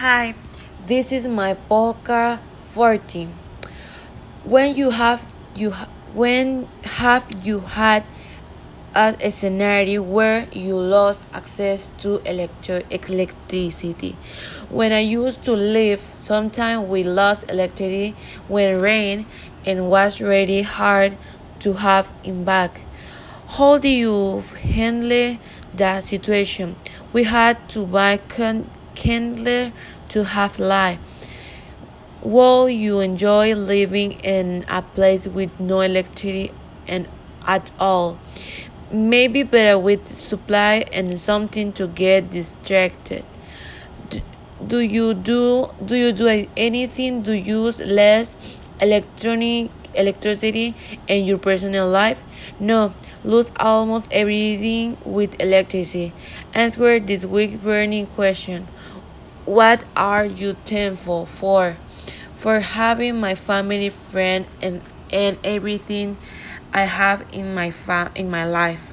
Hi, this is my podcast 14. When you have you when have you had a, a scenario where you lost access to electro- electricity? When I used to live, sometimes we lost electricity when rain and was really hard to have it back. How do you handle that situation? We had to buy can- candle to have light. Will you enjoy living in a place with no electricity and at all? Maybe better with supply and something to get distracted. Do, do you do do you do anything to use less electronic electricity in your personal life? No, lose almost everything with electricity. Answer this week burning question. What are you thankful for? For having my family, friend, and, and everything I have in my fa- in my life.